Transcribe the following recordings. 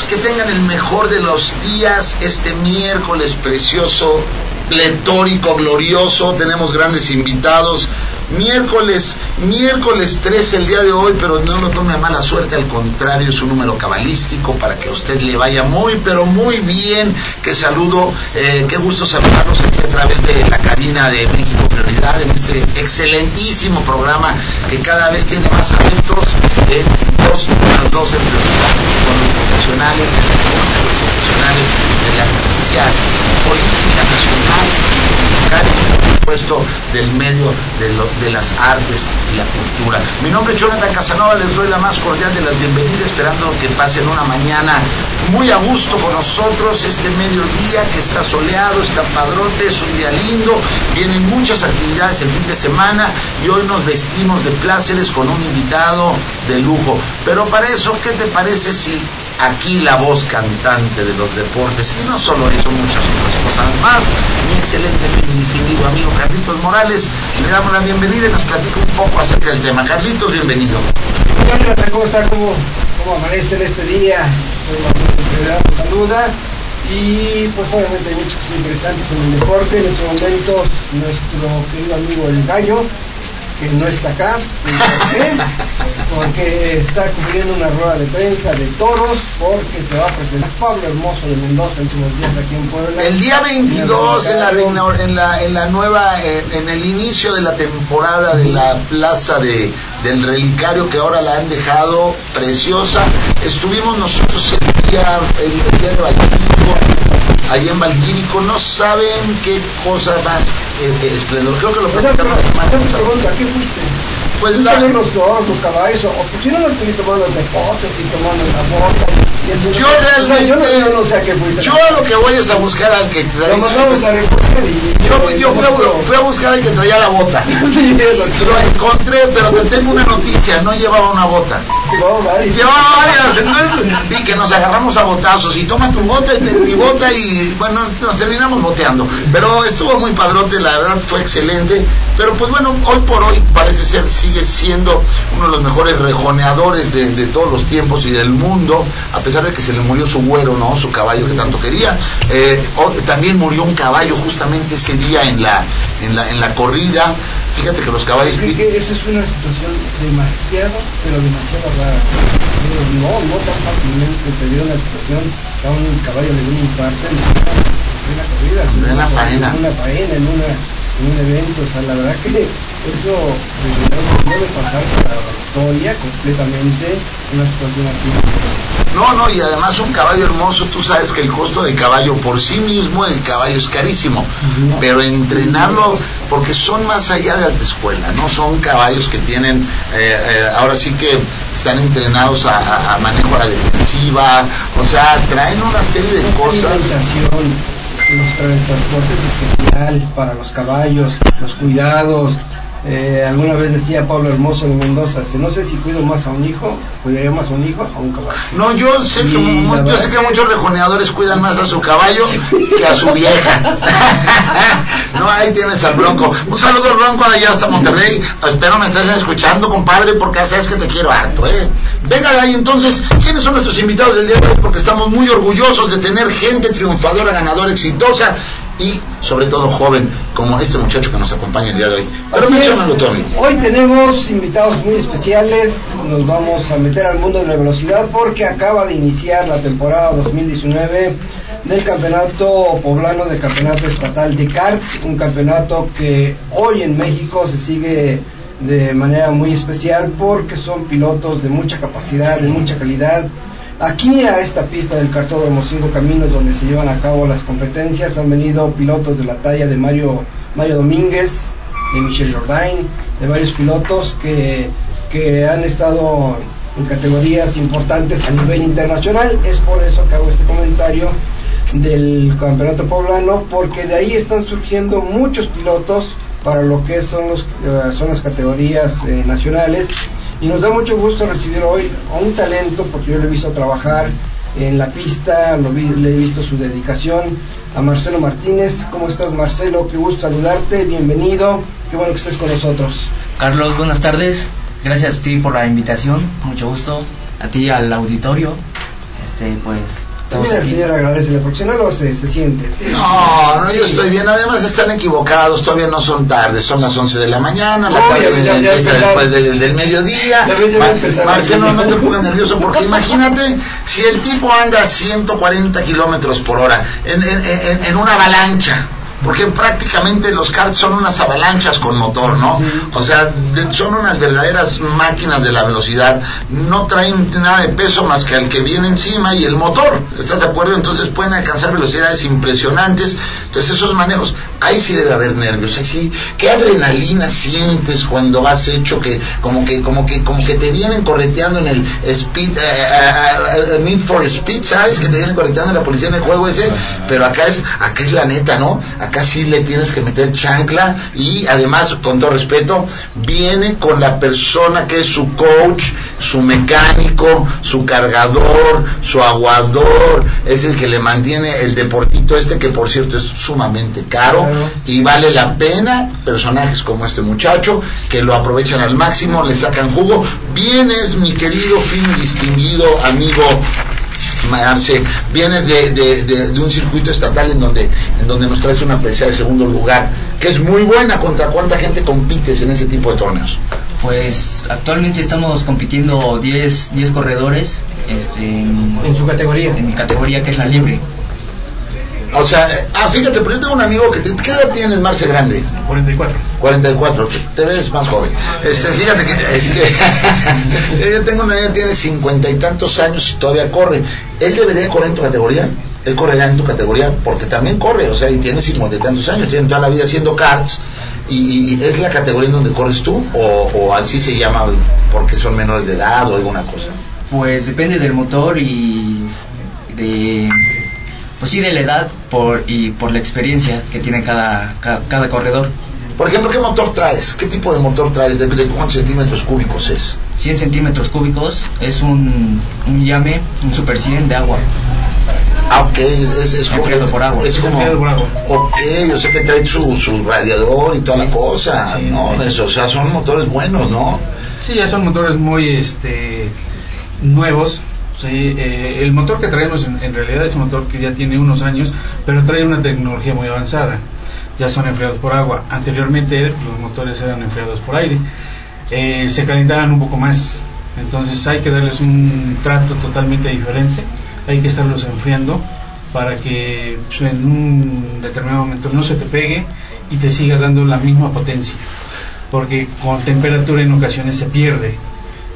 que tengan el mejor de los días este miércoles precioso, pletórico, glorioso. Tenemos grandes invitados. Miércoles, miércoles 13 el día de hoy, pero no lo tome a mala suerte, al contrario, es un número cabalístico para que a usted le vaya muy, pero muy bien. Que saludo, eh, qué gusto saludarlos aquí a través de la cabina de México Prioridad en este excelentísimo programa que cada vez tiene más adeptos, eh, dos más en prioridad los profesionales, los profesionales de la justicia política nacional y por supuesto del medio de las artes y la cultura. Mi nombre es Jonathan Casanova, les doy la más cordial de las bienvenidas, esperando que pasen una mañana muy a gusto con nosotros, este mediodía que está soleado, está padrote, es un día lindo, vienen muchas actividades el fin de semana y hoy nos vestimos de pláceres con un invitado de lujo. Pero para eso, ¿qué te parece si aquí la voz cantante de los deportes, y no solo eso, muchas otras cosas más, mi excelente y distinguido amigo Carlitos Morales, le damos la bienvenida y nos platica un poco acerca del tema. Carlitos, bienvenido. Hola, ¿cómo está? ¿Cómo, cómo amanece en este día? Saluda. Y pues obviamente hay muchas cosas interesantes en el deporte. En estos momentos nuestro querido amigo El Gallo que no está acá. ¿Por qué? Porque está cubriendo una rueda de prensa de toros, porque se va a presentar Pablo Hermoso de Mendoza en unos días aquí en Puebla. El día 22 en la, en la, en la nueva, eh, en el inicio de la temporada de la plaza de, del relicario que ahora la han dejado preciosa. Estuvimos nosotros el día, el, día de Valquírico, ahí en Valquírico, no saben qué cosa más eh, eh, esplendor. Creo que lo platicamos la semana pasada. ¿Qué fuiste? Pues la... los toros, los caballos, o por qué no los estoy tomando de fotos y tomando la foto. Yo realmente, o sea, yo, no, no sé a qué fuiste. Yo lo que voy es a buscar al que traía. Lo mandamos a y yo, yo fui, a, fui, a, buscar al que traía la bota. sí, lo encontré, pero te tengo una noticia, no llevaba una bota. Llevaba varias. Llevaba varias. y que nos agarramos a botazos y toma tu bota y te, mi bota y bueno, nos terminamos boteando. Pero estuvo muy padrote, la verdad fue excelente. Pero pues bueno, hoy por hoy parece ser, sigue siendo uno de los mejores rejoneadores de, de todos los tiempos y del mundo, a pesar de que se le murió su güero, ¿no? Su caballo que tanto quería. Eh, también murió un caballo justamente ese día en la, en la, en la corrida. Fíjate que los caballos... Es que eso es una situación demasiado, pero demasiado rara. No, no tan fácilmente se dio una situación a un caballo le dio un infarto en una corrida. En una faena. En una faena, en una en un evento, o sea, la verdad que eso pasar para la historia completamente una situación así. No, no, y además un caballo hermoso, tú sabes que el costo del caballo por sí mismo, el caballo es carísimo, uh -huh. pero entrenarlo, porque son más allá de alta escuela, ¿no? Son caballos que tienen, eh, eh, ahora sí que están entrenados a, a, a, manejo a la defensiva, o sea, traen una serie de cosas los transportes especial para los caballos, los cuidados. Eh, alguna vez decía Pablo Hermoso de Mendoza, no sé si cuido más a un hijo, cuidaría más a un hijo o a un caballo. No, yo sé que, sé muchos rejoneadores cuidan más a su caballo que a su vieja. no, ahí tienes al Bronco. Un saludo al Bronco allá hasta Monterrey. Espero me estés escuchando, compadre, porque sabes que te quiero harto, ¿eh? Venga de ahí entonces, ¿quiénes son nuestros invitados del día de hoy? Porque estamos muy orgullosos de tener gente triunfadora, ganadora, exitosa y sobre todo joven, como este muchacho que nos acompaña el día de hoy. Pero amigo. Hoy tenemos invitados muy especiales, nos vamos a meter al mundo de la velocidad porque acaba de iniciar la temporada 2019 del campeonato poblano del campeonato estatal de karts, un campeonato que hoy en México se sigue de manera muy especial porque son pilotos de mucha capacidad, de mucha calidad. Aquí a esta pista del Cartódromo Cinco Caminos donde se llevan a cabo las competencias han venido pilotos de la talla de Mario, Mario Domínguez, de Michel Jordain, de varios pilotos que, que han estado en categorías importantes a nivel internacional. Es por eso que hago este comentario del campeonato poblano porque de ahí están surgiendo muchos pilotos para lo que son, los, uh, son las categorías eh, nacionales y nos da mucho gusto recibir hoy a un talento porque yo le he visto trabajar en la pista, lo vi, le he visto su dedicación a Marcelo Martínez. ¿Cómo estás Marcelo? Qué gusto saludarte, bienvenido, qué bueno que estés con nosotros. Carlos, buenas tardes, gracias a ti por la invitación, mucho gusto, a ti al auditorio. este, pues también el señor agradece, porque si no lo se, se siente. No, no, yo estoy bien. Además están equivocados, todavía no son tarde, son las 11 de la mañana, la tarde empieza después del, del mediodía. Marcelo, no te pongas nervioso porque imagínate si el tipo anda a 140 kilómetros por hora en, en, en, en una avalancha porque prácticamente los karts son unas avalanchas con motor, ¿no? O sea, son unas verdaderas máquinas de la velocidad, no traen nada de peso más que el que viene encima y el motor, ¿estás de acuerdo? Entonces pueden alcanzar velocidades impresionantes, entonces esos manejos, ahí sí debe haber nervios, ahí sí, ¿qué adrenalina sientes cuando has hecho que, como que, como que, como que te vienen correteando en el speed, uh, uh, Need for Speed, ¿sabes? Que te vienen correteando en la policía en el juego ese, pero acá es, acá es la neta, ¿no? acá sí le tienes que meter chancla y además, con todo respeto, viene con la persona que es su coach, su mecánico, su cargador, su aguador, es el que le mantiene el deportito este que por cierto es sumamente caro y vale la pena personajes como este muchacho que lo aprovechan al máximo, le sacan jugo. Vienes, mi querido, fino y distinguido amigo Marce, vienes de, de, de, un circuito estatal en donde, en donde nos traes una preciada de segundo lugar, que es muy buena. ¿Contra cuánta gente compites en ese tipo de torneos? Pues actualmente estamos compitiendo 10, 10 corredores este, en, en su categoría. En mi categoría, que es la libre. O sea, ah, fíjate, pero yo tengo un amigo que, te, ¿qué edad tienes, Marce Grande? 44. 44, te ves más joven. Este, fíjate que, este, yo tengo una amiga que tiene cincuenta y tantos años y todavía corre. ¿Él debería correr en tu categoría? Él correrá en tu categoría porque también corre, o sea, y tiene cincuenta y tantos años, tiene toda la vida haciendo karts. Y, es la categoría en donde corres tú o, o así se llama porque son menores de edad o alguna cosa? Pues depende del motor y de pues sí de la edad por, y por la experiencia que tiene cada, cada corredor. Por ejemplo, ¿qué motor traes? ¿Qué tipo de motor traes? ¿De, de cuántos centímetros cúbicos es? 100 centímetros cúbicos, es un, un llame, un super 100 de agua. Ah, ok, es, es como, por agua. Es como, por agua. ok, yo sé que trae su, su radiador y toda la cosa, Sí, ¿no? sí. Eso, o sea, son motores buenos, ¿no? Sí, ya son motores muy este, nuevos. Sí, eh, el motor que traemos en, en, realidad es un motor que ya tiene unos años, pero trae una tecnología muy avanzada. Ya son enfriados por agua. Anteriormente los motores eran enfriados por aire. Eh, se calentaban un poco más. Entonces hay que darles un trato totalmente diferente. Hay que estarlos enfriando para que pues, en un determinado momento no se te pegue y te siga dando la misma potencia. Porque con temperatura en ocasiones se pierde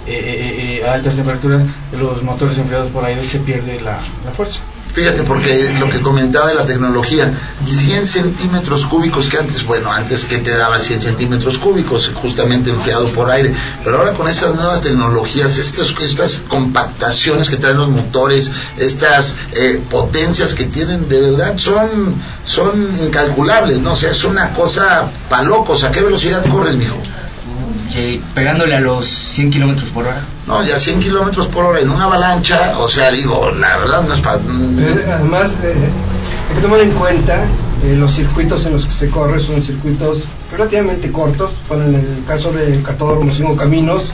eh, eh, a altas temperaturas los motores enfriados por aire se pierde la, fuerza. Fíjate, porque lo que comentaba de la tecnología, 100 centímetros cúbicos que antes, bueno, antes que te daba 100 centímetros cúbicos, justamente enfriado por aire, pero ahora con estas nuevas tecnologías, estas, estas compactaciones que traen los motores, estas eh, potencias que tienen, de verdad son, son incalculables, ¿no? O sea, es una cosa pa' locos. ¿A qué velocidad corres, mijo? Que pegándole a los 100 kilómetros por hora. No, ya 100 kilómetros por hora en una avalancha, o sea, digo, la verdad no es para... Eh, además, eh, hay que tomar en cuenta eh, los circuitos en los que se corre son circuitos relativamente cortos. Bueno, en el caso del Cartódromo Cinco Caminos,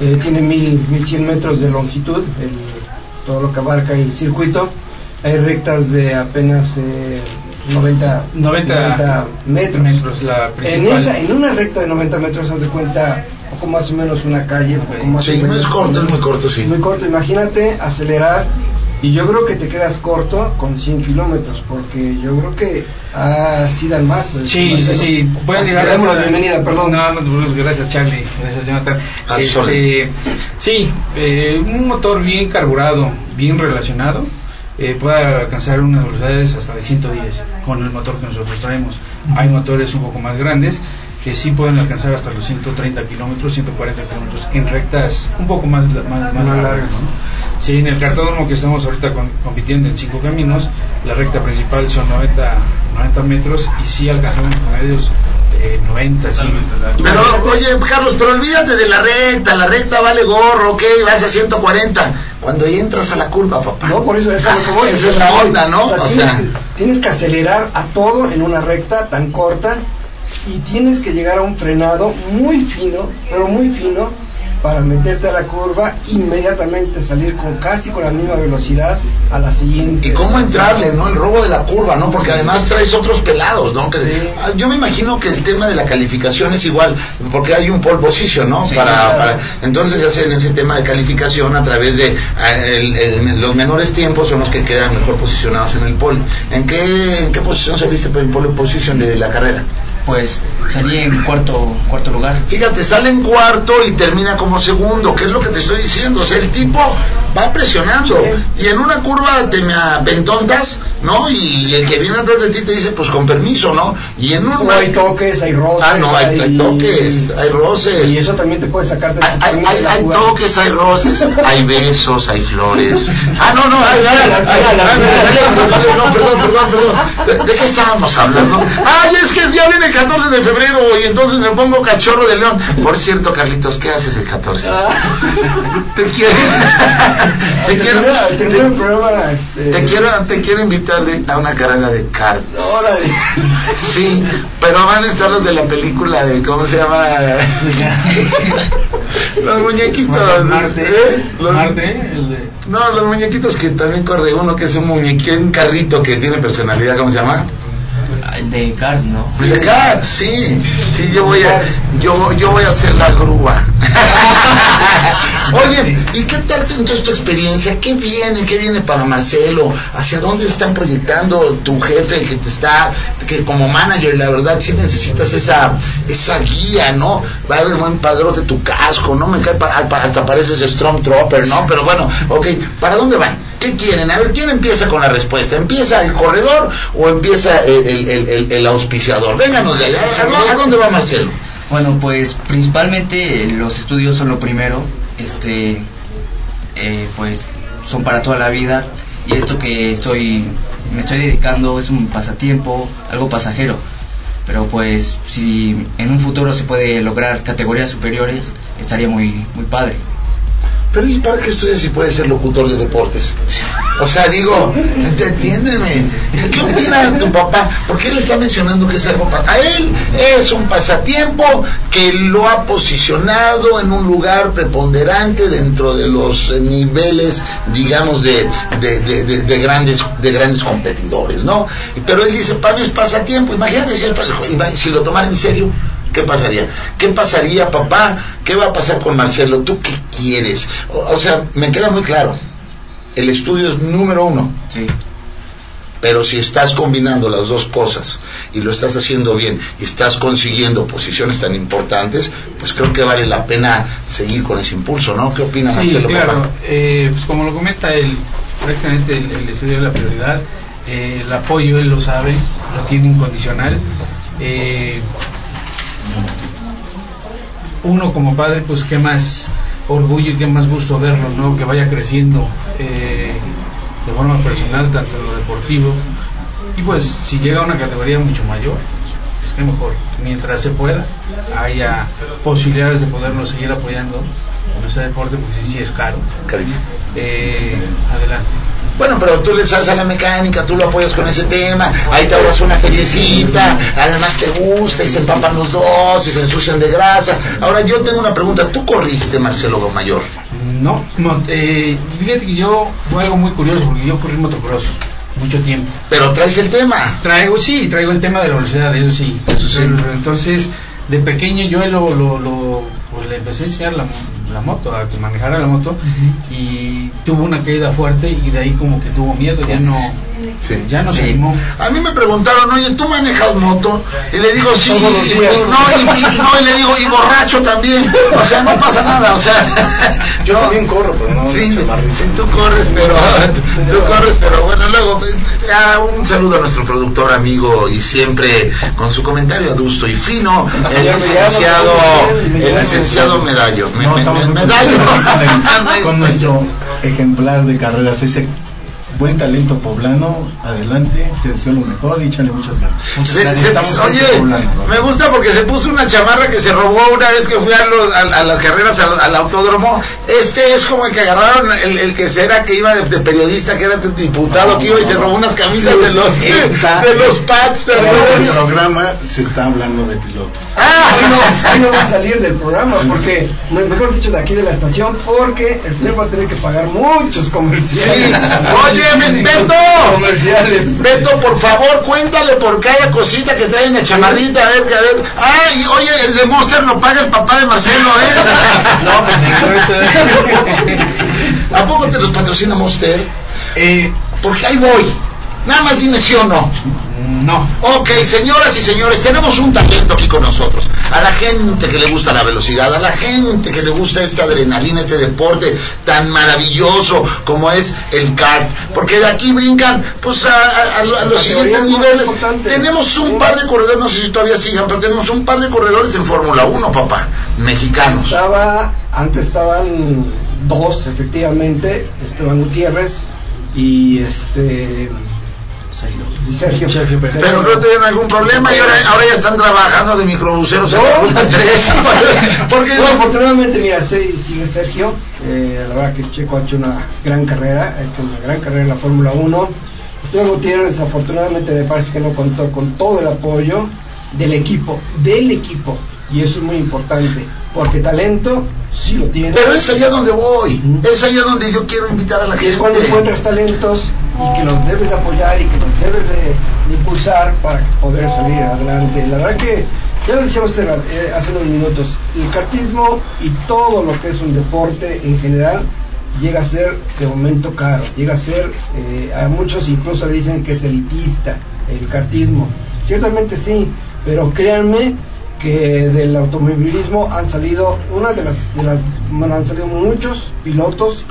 eh, tiene mil, 1100 metros de longitud, el, todo lo que abarca el circuito. Hay rectas de apenas 90, 90, 90 metros. metros la en, esa, en una recta de 90 metros, haz de cuenta, poco más o menos una calle. Poco más sí, o menos, es corto, es muy corto, sí. Muy corto, imagínate acelerar. Y yo creo que te quedas corto con 100 kilómetros, porque yo creo que así dan más. Sí, sí, sí. Pueden llegar a la bienvenida, perdón. No, no, gracias, Charlie. Gracias, Jonathan. Ah, este, sí, eh, un motor bien carburado, bien relacionado, eh, puede alcanzar unas velocidades hasta de 110 con el motor que nosotros traemos. Hay motores un poco más grandes que sí pueden alcanzar hasta los 130 kilómetros, 140 kilómetros en rectas un poco más, más, más largas. ¿no? Sí, en el cartódromo que estamos ahorita con, compitiendo en cinco caminos, la recta principal son 90, 90 metros y sí alcanzamos promedios eh, 90, sí. Pero, oye, Carlos, pero olvídate de la recta, la recta vale gorro, ok, vas a 140. Cuando entras a la curva, papá. No, por eso, eso es que voy. Esa es la onda, ¿no? O sea, O tienes, sea, que, tienes que acelerar a todo en una recta tan corta y tienes que llegar a un frenado muy fino, pero muy fino, para meterte a la curva, inmediatamente salir con casi con la misma velocidad a la siguiente. Y cómo entrarle, ¿no? El robo de la curva, ¿no? Porque además traes otros pelados, ¿no? Que, Sí. Ah, Yo me imagino que el tema de la calificación es igual, porque hay un pole position, ¿no? Sí, para, claro. para- entonces hacen ese tema de calificación a través de ah, el- el- los menores tiempos son los que quedan mejor posicionados en el pole. ¿En qué, en qué posición saliste por el pole position de la carrera? Pues salí en cuarto, cuarto lugar. Fíjate, sale en cuarto y termina como segundo, que es lo que te estoy diciendo. O sea, el tipo va presionando y en una curva te me apentontas, ¿no? Y el que viene atrás de ti te dice, pues con permiso, ¿no? Y en un No hay toques, hay roces. Ah, no, hay, hay toques, hay roces. Y eso también te puede sacarte Hay, hay- hay- de la hay toques, hay roces, hay besos, hay flores. Ah, no, no, ay, ay, ay, ay, ay, ay, ay, no, perdón. ¿De, de qué estábamos hablando? Ay, es que ya viene el 14 de febrero y entonces me pongo cachorro de león. Por cierto, Carlitos, ¿qué haces el 14? Te quiero, te quiero, te, este, te quiero, te quiero invitar de- a una carrera de. Órale. Sí, pero van a estar los de la película de, ¿cómo se llama? los muñequitos. Marte, ¿eh? Los- Marte, el de... No, los muñequitos que también corre uno que es un muñequito, un carrito que tiene personalidad, ¿cómo se llama? El de Cars, ¿no? The Cat, sí, sí, yo voy a, yo, yo voy a hacer la grúa. Oye, ¿y qué tal entonces tu experiencia? ¿Qué viene, qué viene para Marcelo? ¿Hacia dónde están proyectando tu jefe que te está, que como manager, la verdad, sí necesitas esa, esa guía, ¿no? Va a haber buen padrote tu casco, ¿no? Me cae pa- pa- hasta pareces Stormtrooper, ¿no? Pero bueno, ok, ¿para dónde van? ¿Qué quieren? A ver, ¿quién empieza con la respuesta? ¿Empieza el corredor o empieza el, el- el- el- auspiciador? Vénganos de allá. ¿A dónde- ¿A dónde va Marcelo? Bueno, pues principalmente los estudios son lo primero, este, eh, pues son para toda la vida y esto que estoy, me estoy dedicando es un pasatiempo, algo pasajero, pero pues si en un futuro se puede lograr categorías superiores estaría muy, muy padre. Pero ¿y para qué estudias si puedes ser locutor de deportes? O sea, digo, entiéndeme, ¿qué opina tu papá? Porque él está mencionando que es algo para... A él es un pasatiempo que lo ha posicionado en un lugar preponderante dentro de los niveles, digamos, de, de, de- de- de grandes, de grandes competidores, ¿no? Pero él dice, para mí es pasatiempo. Imagínate si, es si lo tomara en serio. ¿Qué pasaría? ¿Qué pasaría, papá? ¿Qué va a pasar con Marcelo? ¿Tú qué quieres? O, o sea, me queda muy claro. El estudio es número uno. Sí. Pero si estás combinando las dos cosas y lo estás haciendo bien y estás consiguiendo posiciones tan importantes, pues creo que vale la pena seguir con ese impulso, ¿no? ¿Qué opina Sí, Marcelo? claro. Eh, pues como lo comenta él, prácticamente el, el estudio es la prioridad. Eh, el apoyo, él lo sabe, lo tiene incondicional. Eh, uno como padre, pues qué más orgullo y qué más gusto verlo, ¿no? Que vaya creciendo eh, de forma personal, tanto en lo deportivo. Y pues si llega a una categoría mucho mayor, pues qué mejor. Mientras se pueda, haya posibilidades de poderlo seguir apoyando en ese deporte, porque sí, sí es caro. Carísimo. Eh, adelante. Bueno, pero tú le sabes a la mecánica, tú lo apoyas con ese tema, ahí te ahorras una feriecita, además te gusta y se empapan los dos y se ensucian de grasa. Ahora yo tengo una pregunta, ¿tú corriste Marcelo Mayor? No, no eh, fíjate que yo fue algo muy curioso porque yo corrí motocross mucho tiempo. Pero traes el tema. Traigo, sí, traigo el tema de la velocidad, eso sí. Eso sí. Entonces, de pequeño yo lo, lo, lo- pues, le empecé a enseñar la, la moto, a que manejara la moto, y tuvo una caída fuerte y de ahí como que tuvo miedo, ya no, Sí. ya no Sí. se animó. A mí me preguntaron, oye, ¿tú manejas moto? Y le digo, sí, no, y, le digo, y borracho también. O sea, no pasa nada, o sea, Yo también corro, pero no Sí, sí, tú corres, pero tú corres, pero bueno, luego un saludo a nuestro productor amigo y siempre con su comentario adusto y fino, el licenciado, el licenciado Medallo, me- me- me- Medallo, con nuestro ejemplar de carreras ese buen talento poblano, adelante, te deseo lo mejor y échale muchas ganas. Muchas Se- gracias. se- oye, me gusta porque se puso una chamarra que se robó una vez que fui a, los- a- a las carreras al, al autódromo. Este es como el que agarraron el, el que era que iba de, de periodista, que era diputado, No, que iba y no, se robó unas camisas Sí, de los está- de los pads. ¿te En el programa se está hablando de pilotos. Ah, Hoy no, hoy no va a salir del programa, porque, me- mejor dicho, de aquí de la estación, porque el señor va a tener que pagar muchos comerciales. Sí. Oye, Be- Beto. Comerciales. Beto, por favor, cuéntale por cada cosita que trae en la chamarrita, a ver, que a ver. Ay, oye, el de Monster lo paga el papá de Marcelo, ¿eh? No, pues no, ¿A poco te los patrocina Monster? eh, Porque ahí voy. Nada más dime sí o no. No. Ok, señoras y señores, tenemos un talento aquí con nosotros. A la gente que le gusta la velocidad, a la gente que le gusta esta adrenalina, este deporte tan maravilloso como es el kart. Porque de aquí brincan pues a, a- a lo- a los siguientes niveles. Tenemos un par de corredores, no sé si todavía sigan, pero tenemos un par de corredores en Fórmula 1, papá, mexicanos. Estaba, antes estaban dos, efectivamente, Esteban Gutiérrez y este y Sergio. Pero no tuvieron algún problema y ahora, ahora ya están trabajando de microbuseros en No. la ruta 3. Porque Bueno, afortunadamente, mira, sí, sigue Sergio. Eh, la verdad que Checo ha hecho una gran carrera, ha hecho una gran carrera en la Fórmula 1. Esteban Gutiérrez, desafortunadamente, me parece que no contó con todo el apoyo del equipo, del equipo. Y eso es muy importante, porque talento sí lo tiene. Pero es allá donde voy, es allá donde yo quiero invitar a la Y gente. es cuando encuentras talentos y que los debes de apoyar y que los debes de, impulsar para poder salir adelante. La verdad que, ya lo hace, eh, hace unos minutos, el cartismo y todo lo que es un deporte en general llega a ser de momento caro, llega a ser, eh, a muchos incluso le dicen que es elitista el cartismo. Ciertamente sí, pero créanme que del automovilismo han salido una de las, de las bueno, han salido muchos pilotos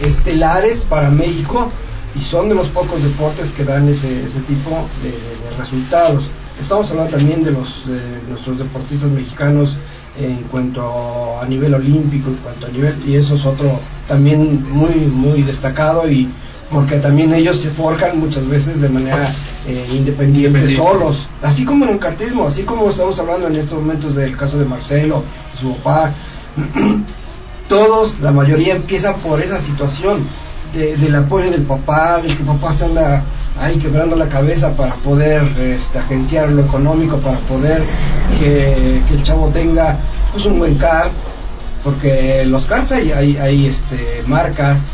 estelares para México y son de los pocos deportes que dan ese, ese tipo de, de resultados. Estamos hablando también de los de nuestros deportistas mexicanos en cuanto a nivel olímpico, en cuanto a nivel y eso es otro también muy muy destacado y porque también ellos se forjan muchas veces de manera eh, independiente, Independiente. solos, así como en el cartismo, así como estamos hablando en estos momentos del caso de Marcelo, su papá, todos, la mayoría empiezan por esa situación de- del apoyo del papá, de que papá se anda ahí quebrando la cabeza para poder este, agenciar lo económico, para poder que, que el chavo tenga pues un buen kart, porque los karts hay, hay, hay, este, marcas,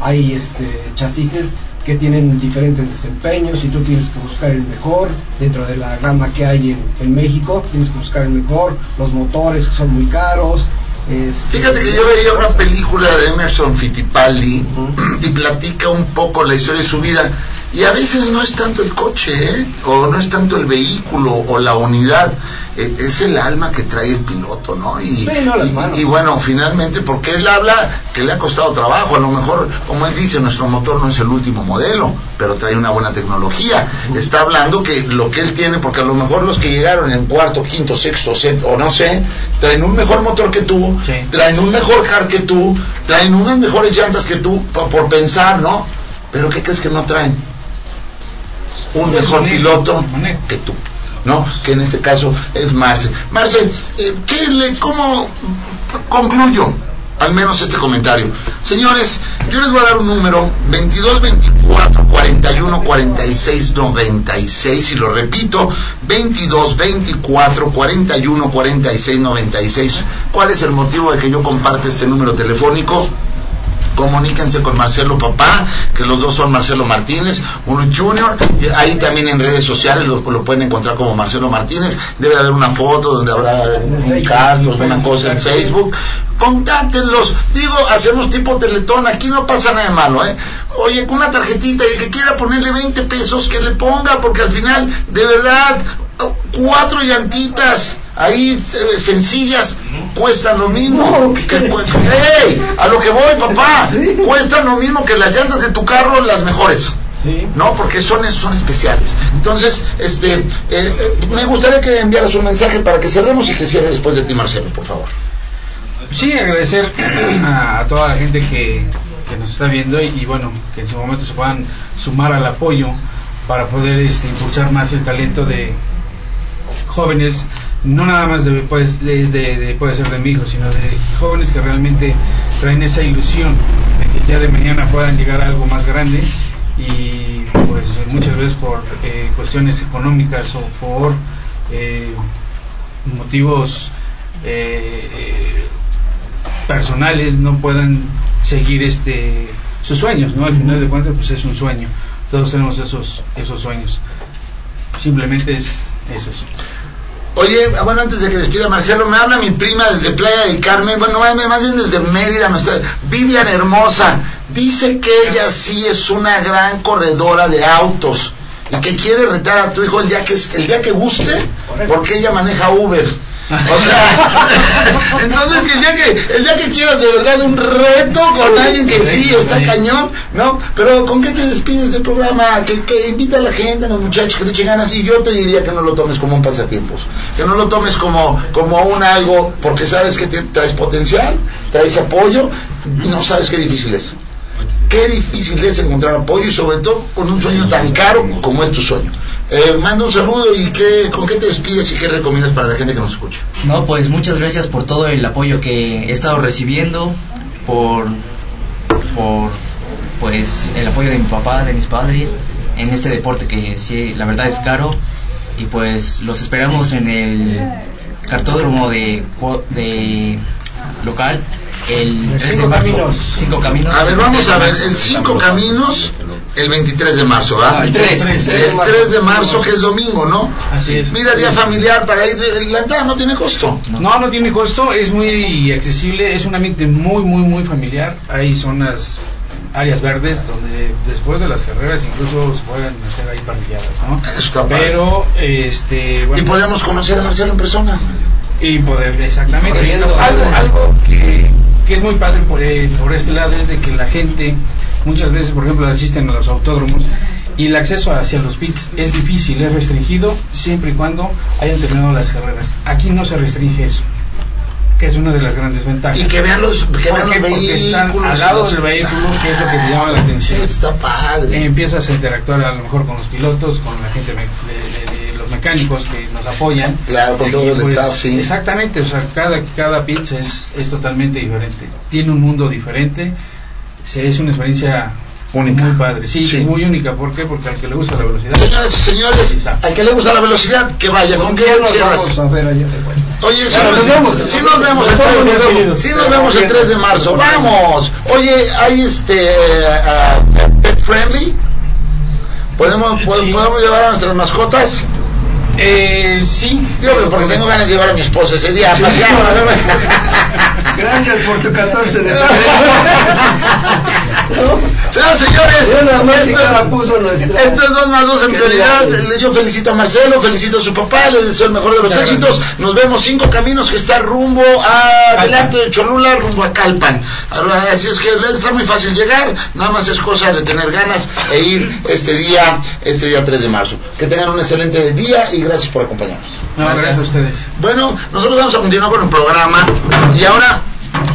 hay este, chasis que tienen diferentes desempeños y tú tienes que buscar el mejor dentro de la gama que hay en, en México, tienes que buscar el mejor, los motores que son muy caros. Este, Fíjate que yo veía una película de Emerson Fittipaldi y platica un poco la historia de su vida. Y a veces no es tanto el coche, ¿eh? o no es tanto el vehículo o la unidad, eh, es el alma que trae el piloto, ¿no? Y, Sí, no, las y- y bueno, finalmente, porque él habla que le ha costado trabajo, a lo mejor, como él dice, nuestro motor no es el último modelo, pero trae una buena tecnología. Está hablando que lo que él tiene, porque a lo mejor los que llegaron en cuarto, quinto, sexto, o no sé, traen un mejor motor que tú, Sí. traen un mejor car que tú, traen unas mejores llantas que tú, por, por pensar, ¿no? Pero ¿qué crees que no traen? Un mejor manejo, piloto que tú, ¿no? Que en este caso es Marce. Marce, eh, ¿qué le, ¿cómo concluyo? Al menos este comentario. Señores, yo les voy a dar un número 22 24 41 46 96 y lo repito, 22 24 41 46 96. ¿Cuál es el motivo de que yo comparte este número telefónico? Comuníquense con Marcelo Papá, que los dos son Marcelo Martínez, uno Junior, y ahí también en redes sociales lo, lo pueden encontrar como Marcelo Martínez, debe haber una foto donde habrá un cargo, una cosa en Facebook, contáctenlos, digo, hacemos tipo teletón, aquí no pasa nada de malo, ¿eh? Oye, con una tarjetita y el que quiera ponerle 20 pesos, que le ponga, porque al final, de verdad, cuatro llantitas ahí eh, sencillas cuestan lo mismo que, ¿qué? cu- ¡Ey! a lo que voy papá cuestan lo mismo que las llantas de tu carro las mejores Sí. no porque son son especiales entonces este eh, eh, me gustaría que enviaras un mensaje para que cerremos y que cierre después de ti Marcelo por favor Sí, agradecer a, a toda la gente que, que nos está viendo y, y bueno, que en su momento se puedan sumar al apoyo para poder este, impulsar más el talento de jóvenes, no nada más de, pues, de, de- de- puede ser de mi hijo, sino de jóvenes que realmente traen esa ilusión de que día de mañana puedan llegar a algo más grande y pues muchas veces por eh, cuestiones económicas o por eh, motivos eh, personales no puedan seguir este sus sueños, ¿no? Al final de cuentas pues es un sueño. Todos tenemos esos esos sueños. Simplemente es eso. Oye, bueno, antes de que despida Marcelo, me habla mi prima desde Playa del Carmen, bueno, más más bien desde Mérida, nuestra Vivian Hermosa. Dice que ella sí es una gran corredora de autos y que quiere retar a tu hijo el día que el día que guste, porque ella maneja Uber. O sea, entonces que el día que el día que quieras de verdad un reto con alguien que sí está cañón, ¿no? Pero ¿con qué te despides del programa? Que, que invita a la gente, a los muchachos que le echen ganas y yo te diría que no lo tomes como un pasatiempos, que no lo tomes como como un algo porque sabes que te- traes potencial, traes apoyo y no sabes qué difícil es. Qué difícil es encontrar apoyo y sobre todo con un sueño tan caro como es tu sueño. Eh, manda un saludo y qué, con qué te despides y qué recomiendas para la gente que nos escucha. No, pues muchas gracias por todo el apoyo que he estado recibiendo, por, por pues el apoyo de mi papá, de mis padres, en este deporte que sí, la verdad es caro. Y pues los esperamos en el cartódromo de, de local el 3 de Cinco marzo. Caminos. Cinco caminos. A ver, vamos a ver, el Cinco Caminos, el 23 de marzo, ¿verdad? No, el 3. El 3 de marzo, que es domingo, ¿no? Así es. Mira, día familiar para ir, la entrada no tiene costo. No, no tiene costo, es muy accesible, es un ambiente muy, muy, muy familiar. Hay zonas, áreas verdes donde después de las carreras incluso se pueden hacer ahí parrilladas, ¿no? Eso está padre. Pero, este, Y podemos conocer a Marcelo en persona. Y poder, exactamente. Corriendo. Algo, algo que, que es muy padre por, por este lado es de que la gente muchas veces, por ejemplo, asisten a los autódromos y el acceso hacia los pits es difícil, es restringido siempre y cuando hayan terminado las carreras. Aquí no se restringe eso, que es una de las grandes ventajas. Y que vean los, que ¿Por vean los vehículos. están al y lado los- del vehículo, que es lo que te llama la atención. Está padre. Empiezas a interactuar a lo mejor con los pilotos, con la gente los mecánicos que nos apoyan. Claro, con todo el pues, staff, sí. Exactamente, o sea, cada, cada pizza es, es totalmente diferente. Tiene un mundo diferente. Se, es una experiencia Única. muy padre. Sí, muy única. ¿Por qué? Porque al que le gusta la velocidad. Señoras y señores, Quizá. al que le gusta la velocidad, que vaya. ¿Con qué Ya nos cierras? Oye, si nos, vemos. si nos vemos el Nos 3 de vemos, marzo. nos Si nos vemos el 3 de marzo. Vamos. Oye, hay este ah, pet friendly. ¿Podemos. ¿Podemos llevar a nuestras mascotas? Eh, sí. Yo, pero porque tengo ganas de llevar a mi esposa ese día a pasear. Gracias por tu 14 de Señoras señores, esto, es 2 más 2 en grande. Yo felicito a Marcelo, felicito a su papá, le deseo el mejor de los éxitos. Nos vemos cinco caminos que está rumbo a delante de Cholula, rumbo a Calpan. Así es que está muy fácil llegar, nada más es cosa de tener ganas e ir este día, este día 3 de marzo. Que tengan un excelente día y gracias por acompañarnos. No, gracias. Gracias. a ustedes. Bueno, nosotros vamos a continuar con el programa y ahora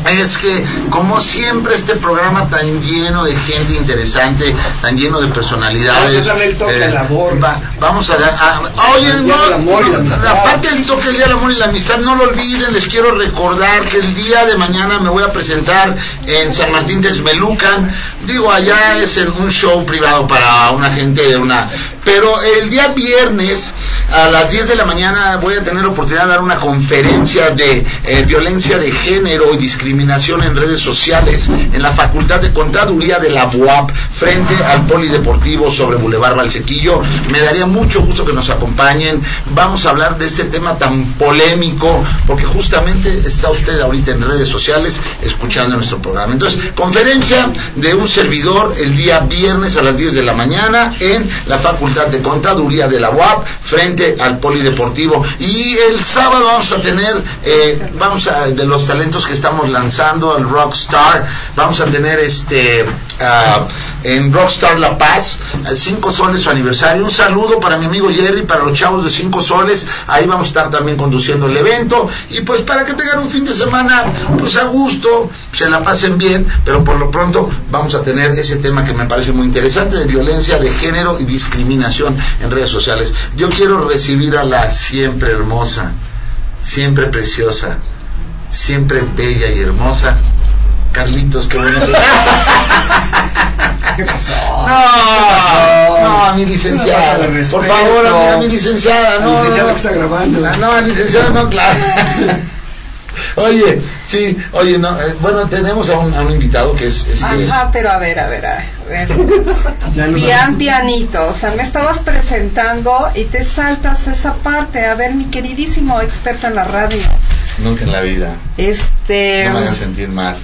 es que como siempre este programa tan lleno de gente interesante, tan lleno de personalidades. Vamos a darle el toque al amor. va- vamos a dar, a- oye, El no, amor la aparte del toque del día del amor y la amistad, no lo olviden, les quiero recordar que el día de mañana me voy a presentar en San Martín Texmelucan. Digo, allá es en un show privado para una gente de una, pero el día viernes a las 10 de la mañana voy a tener oportunidad de dar una conferencia de eh, violencia de género y discriminación en redes sociales en la Facultad de Contaduría de la UAP frente al Polideportivo sobre Boulevard Valsequillo. Me daría mucho gusto que nos acompañen. Vamos a hablar de este tema tan polémico porque justamente está usted ahorita en redes sociales escuchando nuestro programa. Entonces, conferencia de un servidor el día viernes a las 10 de la mañana en la Facultad de Contaduría de la UAP frente al Polideportivo. Y el sábado vamos a tener, eh, vamos a, de los talentos que estamos lanzando, el Rockstar, vamos a tener este, ah, en Rockstar La Paz, Cinco Soles su aniversario. Un saludo para mi amigo Jerry, para los chavos de Cinco Soles. Ahí vamos a estar también conduciendo el evento. Y pues para que tengan un fin de semana, pues a gusto, se la pasen bien, pero por lo pronto vamos a tener ese tema que me parece muy interesante de violencia de género y discriminación en redes sociales. Yo quiero recibir a la siempre hermosa, siempre preciosa, siempre bella y hermosa. Carlitos, qué bueno. ¿Qué pasó? No, no, a mi licenciada. Por favor, a mi, a mi licenciada, no. licenciado no, que está grabando. Ah, No, al licenciado no, claro. Oye, sí, oye, no, eh, bueno, tenemos a un, a un invitado que es este. Ajá, pero a ver, a ver, a ver. Ya no Pian pianito, o sea, me estabas presentando y te saltas esa parte. A ver, mi queridísimo experto en la radio. Nunca en la vida. Este. No me hagas sentir mal.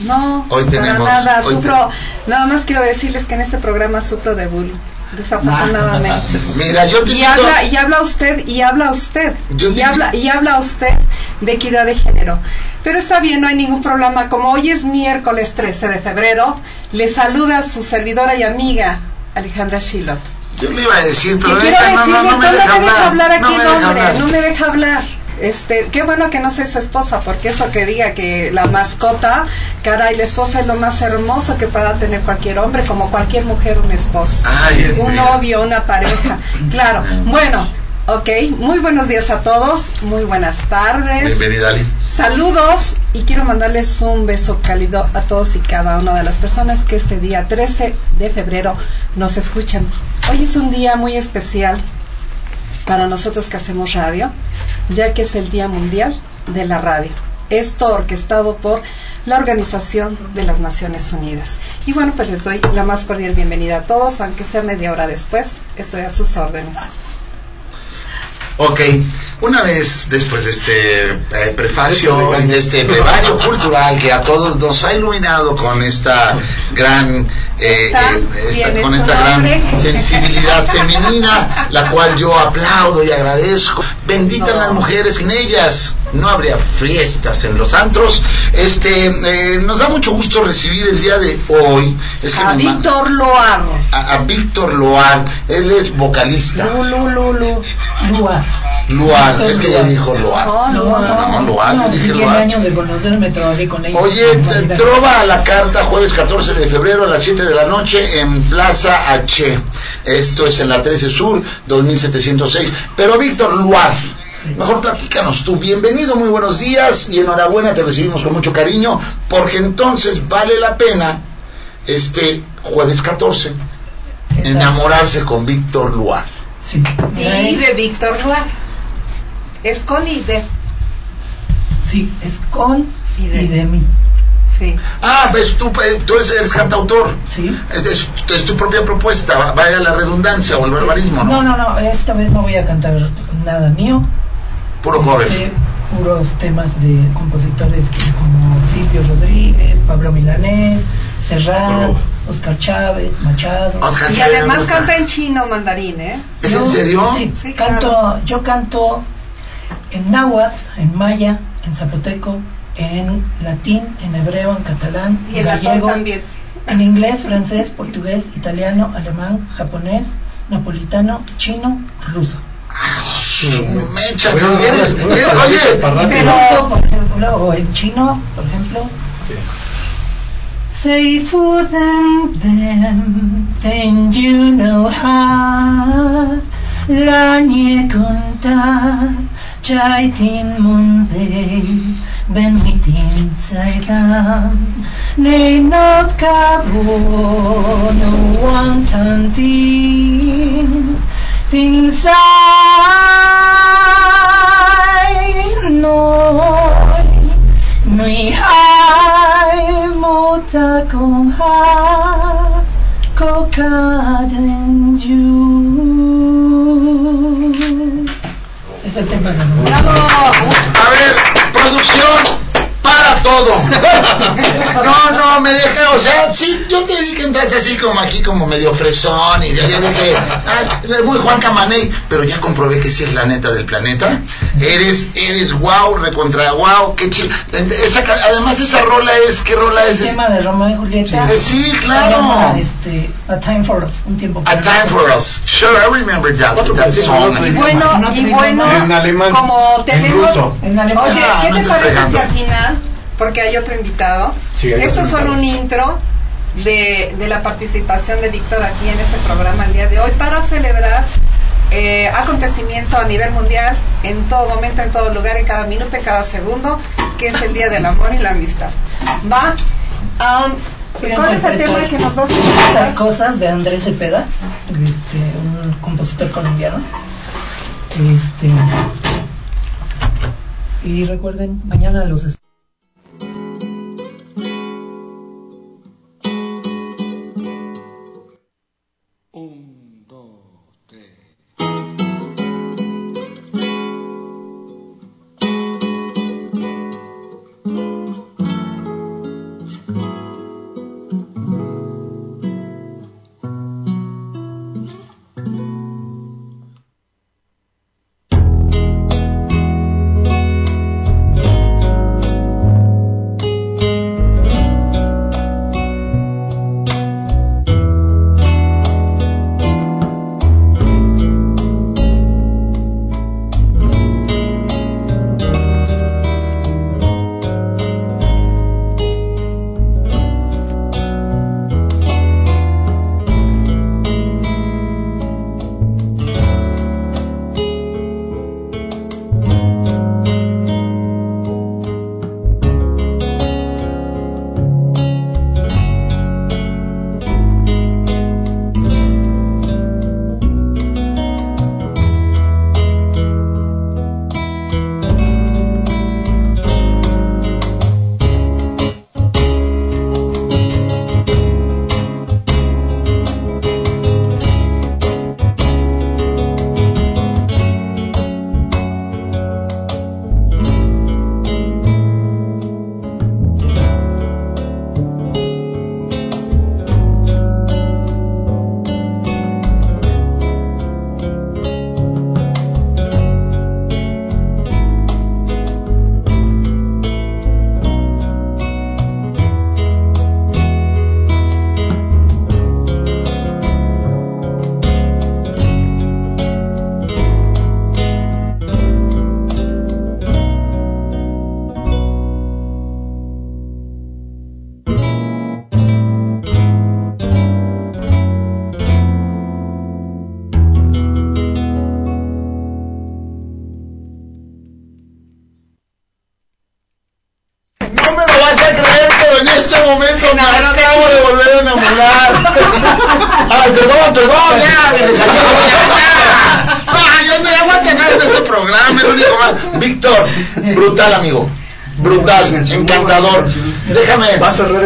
No, Hoy tenemos- para nada, hoy sufro. Nada más quiero decirles que en este programa sufro de bullying, desafortunadamente. Mira, yo te Y invito- habla, y habla usted, y habla usted, Yo y habla, y habla usted de equidad de género. Pero está bien, no hay ningún problema. Como hoy es miércoles 13 de febrero, le saluda su servidora y amiga Alejandra Shilot. Yo le iba a decir, pero no, no, no me deja hablar. hablar aquí no me deja hombre, hablar. no me deja hablar. Este, qué bueno que no soy su esposa, porque eso que diga que la mascota, caray, la esposa es lo más hermoso que pueda tener cualquier hombre, como cualquier mujer, un esposo. Ay, un novio, una pareja. Claro. Bueno, ok. Muy buenos días a todos. Muy buenas tardes. Bienvenida, Ali. Saludos y quiero mandarles un beso cálido a todos y cada una de las personas que este día 13 de febrero nos escuchan. Hoy es un día muy especial para nosotros que hacemos radio, ya que es el Día Mundial de la Radio. Esto orquestado por la Organización de las Naciones Unidas. Y bueno, pues les doy la más cordial bienvenida a todos, aunque sea media hora después, estoy a sus órdenes. Ok, una vez después de este eh, prefacio y de este brevario cultural que a todos nos ha iluminado con esta gran, eh, eh, esta- con esta gran sensibilidad femenina, la cual yo aplaudo y agradezco. Benditas No. las mujeres, sin ellas no habría fiestas en los antros. Este, eh, nos da mucho gusto recibir el día de hoy. Es que A Víctor Loar. a, a Víctor Loar, él es vocalista. Lu, lu, lu, lu. Lua. Luar, es que ya dijo Loar. No, no, no, no. Loar, no, dije Loar. años de conocerme, trabajé con ella. Oye, te- trova a la carta jueves 14 de febrero a las 7 de la noche en Plaza H. Esto es en la 13 Sur, 2706. Pero Víctor Luar, mejor platícanos tú. Bienvenido, muy buenos días y enhorabuena, te recibimos con mucho cariño, porque entonces vale la pena este jueves 14 enamorarse con Víctor Luar. Sí. Y de Víctor Loar. Es con y de. sí, es con Y y de. de, mí. Sí. Ah, pues tú, eh, tú eres, eres cantautor. Sí. Es, es- es tu propia propuesta, va- vaya la redundancia o el barbarismo, ¿no? No, no, no, esta vez no voy a cantar nada mío. Puro cover. Este, puros temas de compositores como Silvio Rodríguez, Pablo Milanés, Serrat. Oscar Chávez, Machado. Oscar Y Chávez, además canta en chino mandarín, ¿eh? ¿Es Yo- en serio? Sí, Sí, canto, claro. yo canto en náhuatl, en maya, en zapoteco, en latín, en hebreo, en catalán, Y en gallego, también. en inglés, francés, portugués, italiano, alemán, japonés, napolitano, chino, ruso. Su mecha, Bueno, ¿no? ¿Eres- bueno, eres- bueno, oye, ejemplo, o en chino, por ejemplo. Say safer than them, and you know how. Lanye contar, trái tim munde, bên mi tin sai lam. Nay not cabo, no one tan tin, tin sai no. Nui hai mota con ha cocaden Es el tema de ¡Bravo! A ver, producción, todo. No, no, me dejé, o sea, sí, yo te vi que entraste así como aquí, como medio fresón, y ya yo dije, ah, muy Juan Camaney, pero ya comprobé que sí es la neta del planeta. Eres, eres wow, recontra wow, qué chido. Esa, ca- además esa rola es, ¿qué rola es? El tema de Romeo y Julieta. Eh, sí, claro. Llama, este, A Time for Us, un tiempo A Time for Us. Sure, I remember that, that song. otro Y bueno, y bueno, En alemán, como en tenemos... ruso. En alemán. Oye, Ah, ¿qué no te parece si al final, porque hay otro invitado, Sí, hay esto otro es solo un intro de, de la participación de Víctor aquí en este programa el día de hoy para celebrar eh, acontecimiento a nivel mundial en todo momento, en todo lugar, en cada minuto, en cada segundo, que es el Día del Amor y la Amistad. ¿Va? ¿Cuál es el tema que nos vas a Estas presentar? cosas de Andrés Cepeda, este, un compositor colombiano. Este, y recuerden, mañana los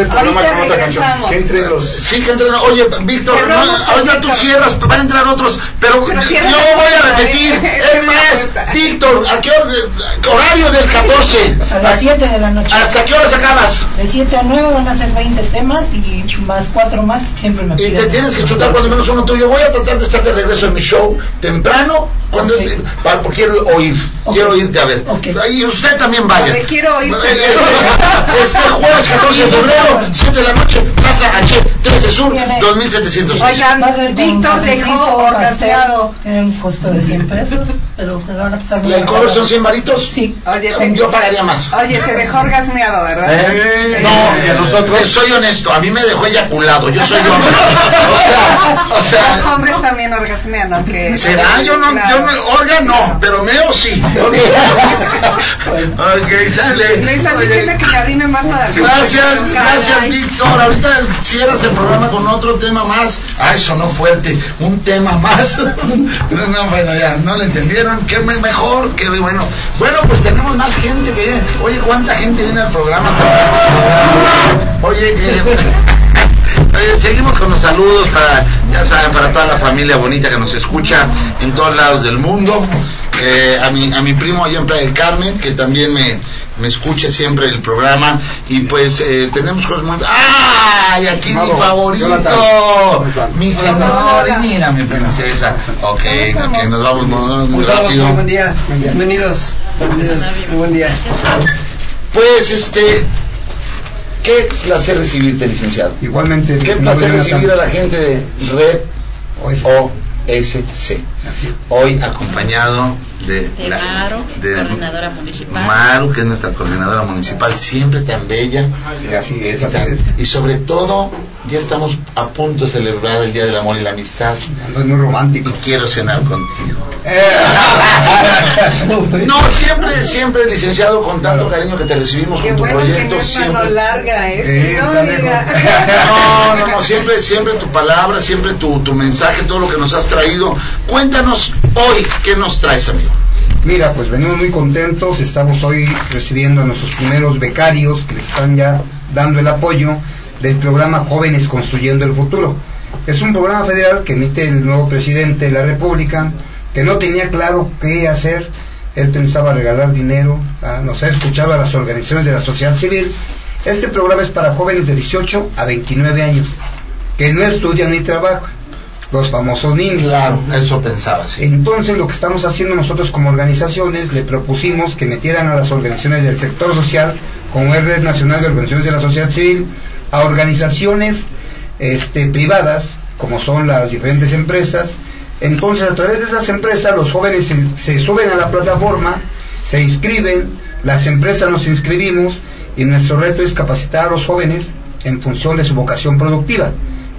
el programa Ahorita con otra canción. Que entren los. Sí, que entren. Oye, Víctor, no, ahorita tú cierras, van a entrar otros, pero, Pero yo voy a repetir. Es más, Víctor, ¿a qué hora? Horario del 14. a las 7 de la noche. ¿Hasta qué horas acabas? De 7 a 9 van a ser 20 temas y más 4 más, siempre me Y piden. te tienes que chutar cuando menos uno tuyo. Voy a tratar de estar de regreso en mi show temprano, cuando Ok. para, porque quiero oír, quiero oírte a ver. Ok. Y usted también vaya. Donde quiero oírte. Este, este jueves 14 de febrero, 7 de la noche, Plaza H, 13 Sur, Viene. 2700. Oigan, Víctor dejó orgasmeado. Tiene un costo de 100 pesos, pero se la van a muy ¿El cobro son 100 varitos? Sí. Oye, te, Yo pagaría más. oye, te dejó orgasmeado, ¿verdad? ¿Eh? No, y a nosotros. Eh, soy honesto, a mí me dejó eyaculado, yo soy hombre. O sea, o Los hombres también orgasmean, aunque... ¿será? Yo no, yo no, orga no, pero meo sí. Ok, sale. Me están diciendo que me arrime más para el Gracias, Caray. gracias Víctor. Ahorita cierras el programa con otro tema más. Ay, sonó fuerte. Un tema más. No, bueno, ya, no le entendieron. Qué me- mejor, qué bueno. Bueno, pues tenemos más gente que viene. Oye, ¿cuánta gente viene al programa? Oye, eh, Oye, seguimos con los saludos para, ya saben, para toda la familia bonita que nos escucha en todos lados del mundo. Eh, a, mi, a mi primo allá en Carmen, que también me, me escucha siempre el programa y pues eh, tenemos cosas muy... ¡Ay! Aquí mi favorito, Jonathan. ¿Cómo están? mi señor, y mira mi princesa. Ok, ok, nos vamos muy, muy rápido. muy buen día. Bienvenidos. Bienvenidos. Muy buen día. Pues este, qué placer recibirte, licenciado. Igualmente. Qué placer recibir a la gente de Red OSC. Hoy acompañado de, De la- Maru, de coordinadora municipal. Maru, que es nuestra coordinadora municipal, siempre tan bella. Así es. y sobre todo, ya estamos a punto de celebrar el Día del Amor y la Amistad. Ando muy romántico. Y quiero cenar contigo. Eh. No, siempre, siempre, licenciado, con tanto cariño que te recibimos Qué con tu bueno que proyecto, siempre. larga Eh, no. No, no, no, siempre, siempre tu palabra, siempre tu, tu mensaje, todo lo que nos has traído. Cuéntanos hoy, ¿qué nos traes, amigo? Mira, pues venimos muy contentos, estamos hoy recibiendo a nuestros primeros becarios que le están ya dando el apoyo del programa Jóvenes Construyendo el Futuro. Es un programa federal que emite el nuevo presidente de la República, que no tenía claro qué hacer, él pensaba regalar dinero, ah, nos ha escuchado a las organizaciones de la sociedad civil. Este programa es para jóvenes de 18 a 29 años, que no estudian ni trabajan, los famosos niños. Claro, eso pensaba, sí. Entonces lo que estamos haciendo nosotros como organizaciones, le propusimos que metieran a las organizaciones del sector social, como es Red Nacional de Organizaciones de la Sociedad Civil, a organizaciones este, privadas, como son las diferentes empresas. Entonces a través de esas empresas los jóvenes se, se suben a la plataforma, se inscriben, las empresas nos inscribimos y nuestro reto es capacitar a los jóvenes en función de su vocación productiva.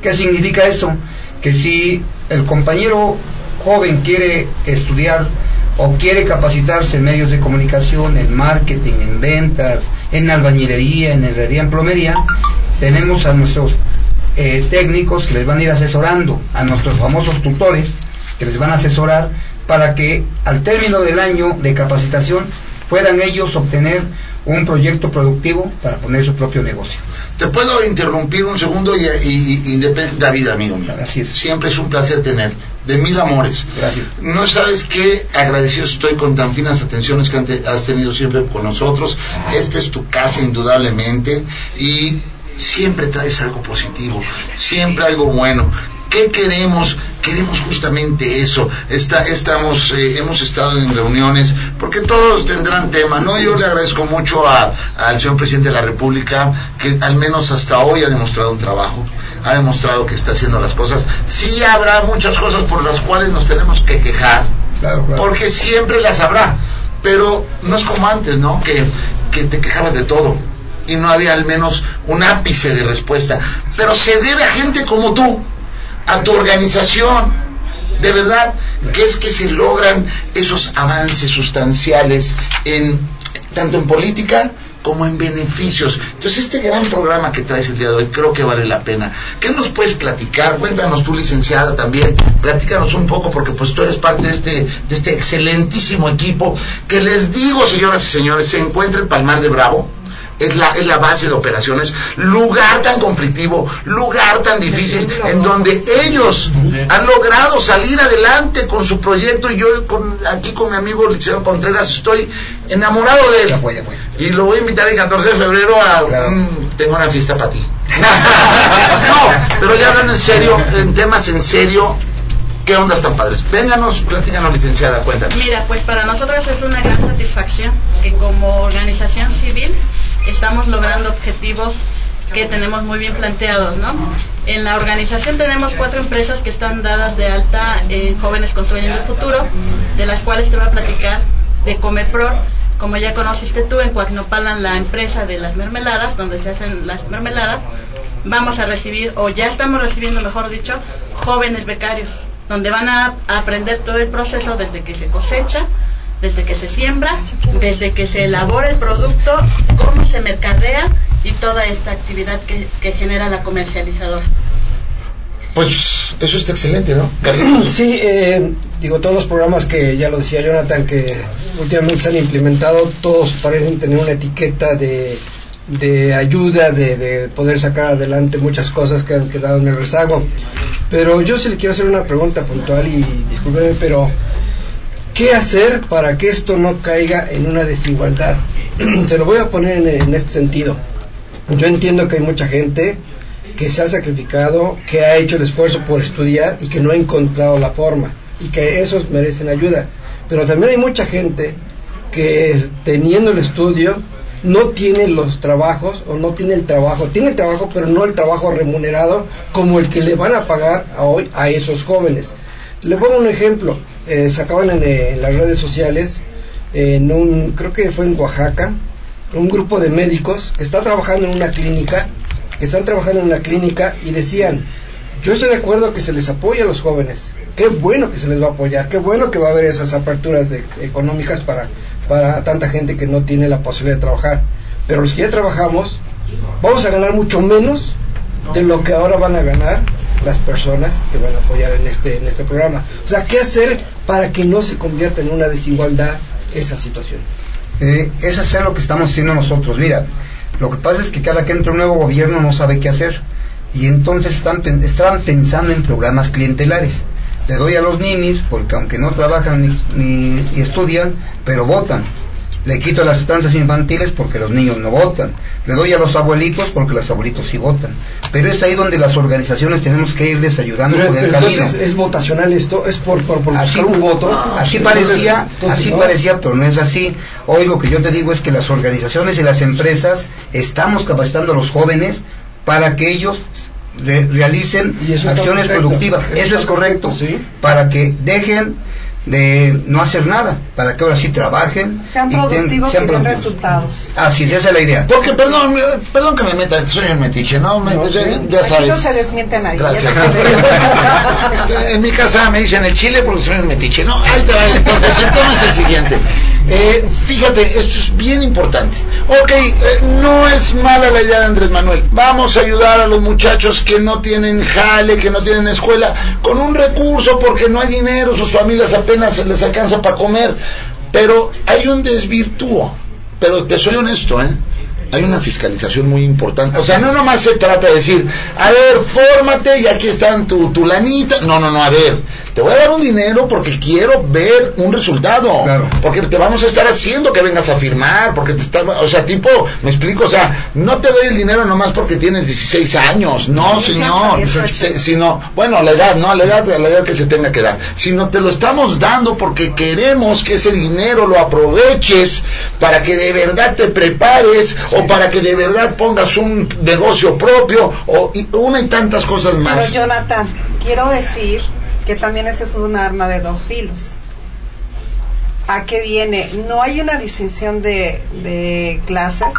¿Qué significa eso? Que si el compañero joven quiere estudiar o quiere capacitarse en medios de comunicación, en marketing, en ventas, en albañilería, en herrería, en plomería, tenemos a nuestros eh, técnicos que les van a ir asesorando, a nuestros famosos tutores que les van a asesorar para que al término del año de capacitación puedan ellos obtener un proyecto productivo para poner su propio negocio. Te puedo interrumpir un segundo y, y- y independ- David, amigo mío. Es. Siempre es un placer tenerte. De mil amores. Gracias. No sabes qué agradecido estoy con tan finas atenciones que has tenido siempre con nosotros. Esta es tu casa indudablemente y siempre traes algo positivo, siempre algo bueno. ¿Qué queremos? Queremos justamente eso. Está, estamos, eh, hemos estado en reuniones, porque todos tendrán tema, ¿no? Yo le agradezco mucho a- al señor presidente de la República, que al menos hasta hoy ha demostrado un trabajo, ha demostrado que está haciendo las cosas. Sí habrá muchas cosas por las cuales nos tenemos que quejar, Claro, claro. porque siempre las habrá, pero no es como antes, ¿no? Que, que te quejabas de todo y no había al menos un ápice de respuesta. Pero se debe a gente como tú, a tu organización, de verdad, que es que se logran esos avances sustanciales en tanto en política como en beneficios. Entonces, este gran programa que traes el día de hoy creo que vale la pena. ¿Qué nos puedes platicar? Cuéntanos tú, licenciada, también. Platícanos un poco, porque pues tú eres parte de este, de este excelentísimo equipo que les digo, señoras y señores, se encuentra en Palmar de Bravo. Es la, es la base de operaciones, lugar tan conflictivo, lugar tan difícil, en donde ellos han logrado salir adelante con su proyecto y yo con, aquí con mi amigo Liceo Contreras estoy enamorado de él. Ya fue, ya fue. Y lo voy a invitar el 14 de febrero a... Claro. tengo una fiesta para ti. no, pero ya hablando en serio, en temas en serio, ¿qué ondas tan padres? Vénganos, platícanos, licenciada, cuéntanos. Mira, pues para nosotros es una gran satisfacción que como organización civil estamos logrando objetivos que tenemos muy bien planteados, ¿no? En la organización tenemos cuatro empresas que están dadas de alta en Jóvenes Construyendo el Futuro, de las cuales te voy a platicar de Comepror, como ya conociste tú, en Coacnopalan, la empresa de las mermeladas, donde se hacen las mermeladas, vamos a recibir, o ya estamos recibiendo, mejor dicho, jóvenes becarios, donde van a aprender todo el proceso desde que se cosecha, desde que se siembra, desde que se elabora el producto, cómo se mercadea y toda esta actividad que, que genera la comercializadora. Pues eso está excelente, ¿no? Sí, eh, digo, todos los programas que ya lo decía Jonathan, que últimamente se han implementado, todos parecen tener una etiqueta de, de ayuda, de, de poder sacar adelante muchas cosas que han quedado en el rezago. Pero yo sí le quiero hacer una pregunta puntual y discúlpeme, pero ¿qué hacer para que esto no caiga en una desigualdad? se lo voy a poner en, en este sentido. Yo entiendo que hay mucha gente que se ha sacrificado, que ha hecho el esfuerzo por estudiar y que no ha encontrado la forma y que esos merecen ayuda. Pero también hay mucha gente que teniendo el estudio no tiene los trabajos o no tiene el trabajo, tiene el trabajo pero no el trabajo remunerado como el que le van a pagar a hoy a esos jóvenes. Le pongo un ejemplo, eh, sacaban en, eh, las redes sociales, en un, creo que fue en Oaxaca, un grupo de médicos que está trabajando en una clínica, que están trabajando en una clínica y decían, yo estoy de acuerdo que se les apoye a los jóvenes, qué bueno que se les va a apoyar, qué bueno que va a haber esas aperturas de- económicas para, para tanta gente que no tiene la posibilidad de trabajar, pero los que ya trabajamos vamos a ganar mucho menos de lo que ahora van a ganar las personas que van a apoyar en este, en este programa. O sea, ¿qué hacer para que no se convierta en una desigualdad esa situación? Eh, es lo que estamos haciendo nosotros. Mira, lo que pasa es que cada que entra un nuevo gobierno no sabe qué hacer. Y entonces están, estaban pensando en programas clientelares. Le doy a los ninis, porque aunque no trabajan ni- ni estudian, pero votan. Le quito las estancias infantiles porque los niños no votan. Le doy a los abuelitos porque los abuelitos sí votan. Pero es ahí donde las organizaciones tenemos que irles ayudando Pero, por el camino. entonces es votacional esto, es por, por, por Así, un voto. así Entonces- parecía, entonces, así ¿no? parecía, pero no es así. Hoy lo que yo te digo es que las organizaciones y las empresas estamos capacitando a los jóvenes para que ellos re- realicen acciones productivas. Eso es correcto, sí. para que dejen de no hacer nada, para que ahora sí trabajen Sean y ten- productivos y sean den productivos. resultados. Así es, esa es la idea. Porque, perdón, eh, perdón que me meta, soy un metiche, ¿no? Me- No, ya, ya Aquí sabes. no se desmiente a nadie. Gracias. en mi casa me dicen el chile porque soy un metiche. No, ahí te va. Entonces, el tema es el siguiente. Eh, fíjate, esto es bien importante. Ok, eh, no es mala la idea de Andrés Manuel. Vamos a ayudar a los muchachos que no tienen jale, que no tienen escuela, con un recurso porque no hay dinero, sus familias apenas les alcanza para comer. Pero hay un desvirtúo. Pero te soy honesto, ¿eh? hay una fiscalización muy importante. O sea, no nomás se trata de decir, a ver, fórmate y aquí están tu, tu lanita. No, no, no, a ver, te voy a dar un dinero porque quiero ver un resultado. Claro. Porque te vamos a estar haciendo que vengas a firmar, porque te está, o sea, tipo, me explico, o sea, no te doy el dinero nomás porque tienes 16 años, no. Se- sino, bueno, la edad, no, la edad, la edad que se tenga que dar, sino te lo estamos dando porque queremos que ese dinero lo aproveches para que de verdad te prepares o para que de verdad pongas un negocio propio o y una y tantas cosas Pero más. Jonathan, quiero decir que también ese es un arma de dos filos. ¿A qué viene? No hay una distinción de, de clases.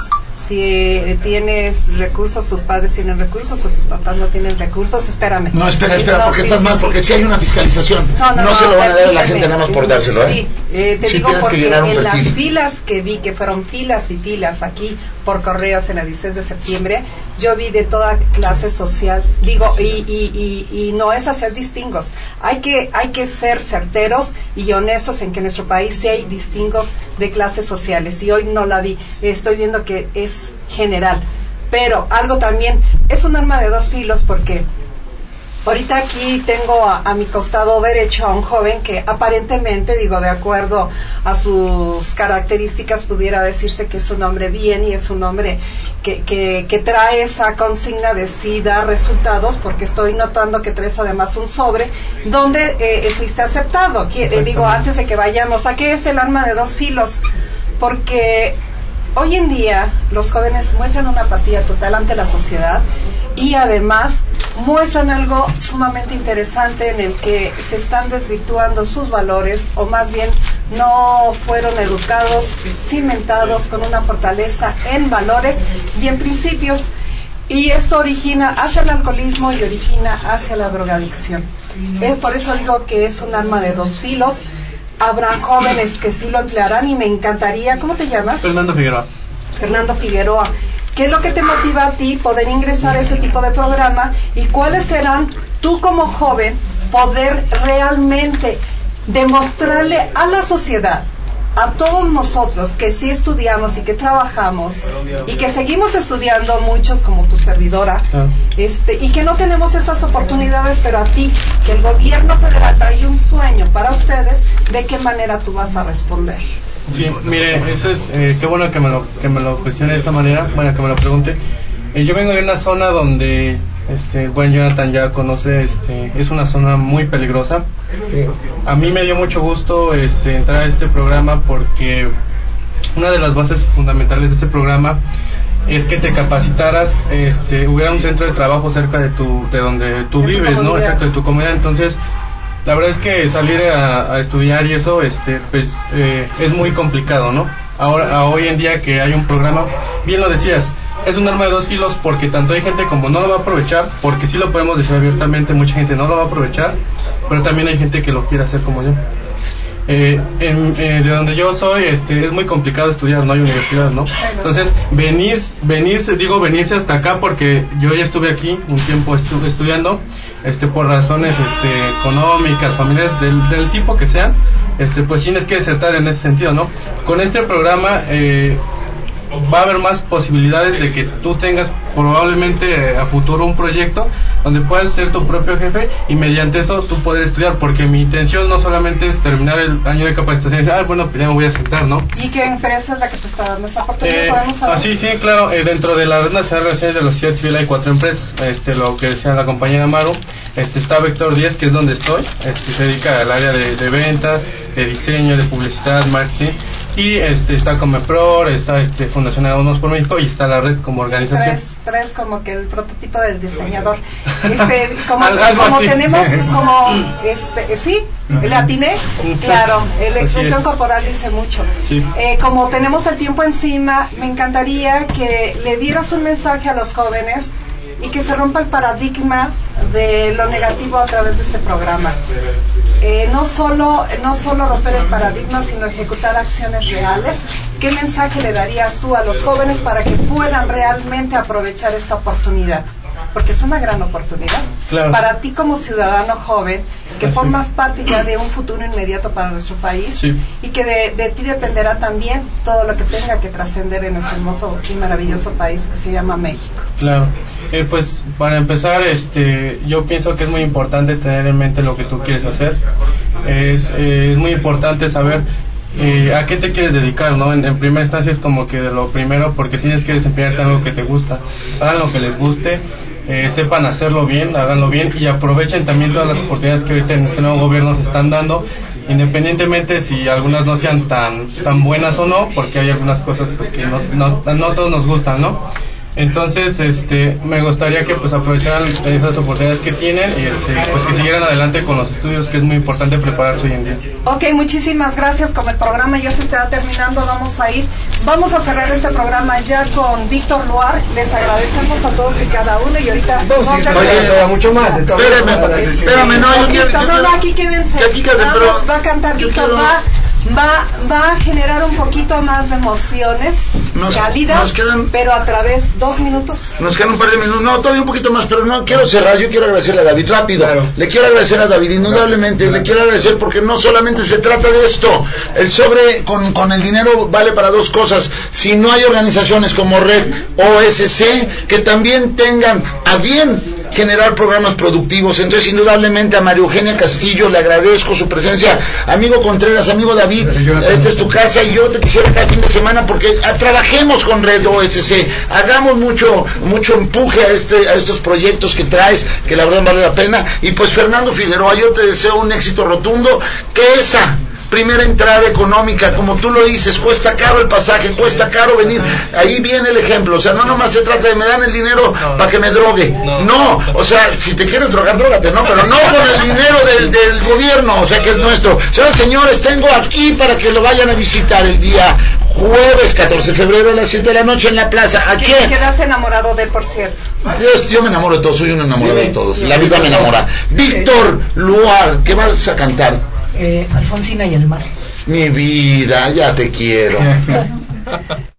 Si tienes recursos, tus padres tienen recursos o tus papás no tienen recursos, espérame. No, espera, espera, No, porque sí, estás sí, mal, porque si hay una fiscalización, no, se lo van a dar a la gente nada más por dárselo, ¿eh? Sí, eh, te digo porque en las filas que vi, que fueron filas y filas aquí por correos en el 16 de septiembre, yo vi de toda clase social, digo, y, y, y, y no es hacer distingos, hay que, hay que ser certeros y honestos en que nuestro país sí hay distingos de clases sociales y hoy no la vi, estoy viendo que es general, pero algo también, es un arma de dos filos porque Ahorita aquí tengo a, a mi costado derecho a un joven que aparentemente, digo, de acuerdo a sus características, pudiera decirse que es un hombre bien y es un hombre que, que, que trae esa consigna de sí dar resultados, porque estoy notando que traes además un sobre donde eh, fuiste aceptado. Eh, digo, antes de que vayamos, ¿a qué es el arma de dos filos? Porque Hoy en día los jóvenes muestran una apatía total ante la sociedad y además muestran algo sumamente interesante en el que se están desvirtuando sus valores o más bien no fueron educados, cimentados con una fortaleza en valores y en principios y esto origina hacia el alcoholismo y origina hacia la drogadicción. Es por eso digo que es un arma de dos filos. Habrá jóvenes que sí lo emplearán y me encantaría, ¿cómo te llamas? Fernando Figueroa. Fernando Figueroa. ¿Qué es lo que te motiva a ti poder ingresar a ese tipo de programa y cuáles serán tú como joven poder realmente demostrarle a la sociedad, a todos nosotros que sí estudiamos y que trabajamos y que seguimos estudiando muchos como tu servidora, este, y que no tenemos esas oportunidades, pero a ti, que el gobierno federal trae un sueño para ustedes, ¿de qué manera tú vas a responder? Sí, mire, eso es, eh, qué bueno que me, lo, que me lo cuestione de esa manera, bueno, que me lo pregunte. Eh, yo vengo de una zona donde, este, el buen Jonathan ya conoce, este, es una zona muy peligrosa. A mí me dio mucho gusto este, entrar a este programa porque una de las bases fundamentales de este programa es que te capacitaras, este, hubiera un centro de trabajo cerca de tu, de donde tú De vives, ¿no? Exacto, de tu comunidad. Entonces, la verdad es que salir a, a estudiar y eso, este, pues, eh, es muy complicado, ¿no? Ahora, a hoy en día que hay un programa, bien lo decías, es un arma de dos filos porque tanto hay gente como no lo va a aprovechar, porque sí lo podemos decir abiertamente, mucha gente no lo va a aprovechar, pero también hay gente que lo quiere hacer como yo. Eh, eh, de donde yo soy, este, es muy complicado estudiar, no hay universidad, ¿no? Entonces, venir, venirse, digo venirse hasta acá porque yo ya estuve aquí un tiempo estu- estudiando, este, por razones, este, económicas, familiares, del, del tipo que sean, este, pues tienes que desertar en ese sentido, ¿no? Con este programa, eh, va a haber más posibilidades de que tú tengas probablemente a futuro un proyecto donde puedas ser tu propio jefe y mediante eso tú poder estudiar porque mi intención no solamente es terminar el año de capacitación y decir, ah, bueno, pues ya me voy a sentar, ¿no? ¿Y qué empresa es la que te está dando esa oportunidad? Eh, ah, sí, sí, claro. eh, dentro de la Red Nacional de Relaciones de la Sociedad Civil hay cuatro empresas. Este, lo que decía la compañera Maru. Este, está Vector 10, que es donde estoy. Este, se dedica al área de, de venta, de diseño, de publicidad, marketing. Y este, está Comepror, está este, Fundación Abonos por México y está la red como organización. Tres, tres como que el prototipo del diseñador. Este, como, Al- algo como así. tenemos, como, este, sí, le atiné, claro, eh, la expresión es. corporal dice mucho. Sí. Eh, como tenemos el tiempo encima, me encantaría que le dieras un mensaje a los jóvenes y que se rompa el paradigma de lo negativo a través de este programa. Eh, no solo no solo romper el paradigma, sino ejecutar acciones reales. ¿Qué mensaje le darías tú a los jóvenes para que puedan realmente aprovechar esta oportunidad? Porque es una gran oportunidad. Claro. Para ti como ciudadano joven, que Así formas parte ya de un futuro inmediato para nuestro país Sí. y que de, de ti dependerá también todo lo que tenga que trascender en nuestro hermoso y maravilloso país que se llama México. Claro. Eh, pues para empezar, este, yo pienso que es muy importante tener en mente lo que tú quieres hacer. Es, eh, muy importante saber eh, a qué te quieres dedicar, ¿no? En, en primera instancia es como que de lo primero porque tienes que desempeñarte en algo que te gusta. Hagan lo que les guste, eh, sepan hacerlo bien, háganlo bien y aprovechen también todas las oportunidades que ahorita en este nuevo gobierno se están dando, independientemente si algunas no sean tan tan buenas o no, porque hay algunas cosas pues que no, no, no todos nos gustan, ¿no? Entonces, este, me gustaría que pues aprovecharan esas oportunidades que tienen y este, pues que siguieran adelante con los estudios, que es muy importante prepararse hoy en día. Ok, muchísimas gracias. Como el programa ya se estará terminando, vamos a ir. Vamos a cerrar este programa ya con Víctor Luar. Les agradecemos a todos y cada uno y ahorita Vamos a nos con despedimos. todavía mucho más de. Espérame, espérame, no, yo quiero- yo no, no, aquí quédense. Va a cantar Víctor, quiero- va, va, a generar un poquito más de emociones Nos- cálidas, nos quedan- pero a través dos minutos. Nos quedan un par de minutos, no, todavía un poquito más, pero no quiero cerrar, yo quiero agradecerle a David, rápido. Claro. Le quiero agradecer a David, indudablemente, le quiero agradecer porque no solamente se trata de esto, el sobre con, con el dinero vale para dos cosas. Si no hay organizaciones como Red OSC que también tengan a bien generar programas productivos. Entonces, indudablemente a María Eugenia Castillo le agradezco su presencia. Amigo Contreras, amigo David, esta es tu casa y yo te quisiera cada fin de semana porque ah, trabajemos con Red OSC, hagamos mucho mucho empuje a este a estos proyectos que traes, que la verdad vale la pena. Y pues Fernando Figueroa, yo te deseo un éxito rotundo, que esa primera entrada económica, como tú lo dices, cuesta caro el pasaje, cuesta caro venir. Ahí viene el ejemplo, o sea, no nomás se trata de me dan el dinero para que me drogue. No. o sea, si te quieres drogar, drogate, no, pero no con el dinero del, del gobierno, o sea, que es nuestro. Señoras señores, tengo aquí para que lo vayan a visitar el día jueves 14 de febrero a las 7 de la noche en la plaza. ¿A Que qué? quedaste enamorado de él, por cierto. Dios, yo me enamoro de todos, soy un enamorado de todos. La vida me enamora. Víctor Luar, ¿qué vas a cantar? Eh, Alfonsina y el mar. Mi vida, ya te quiero.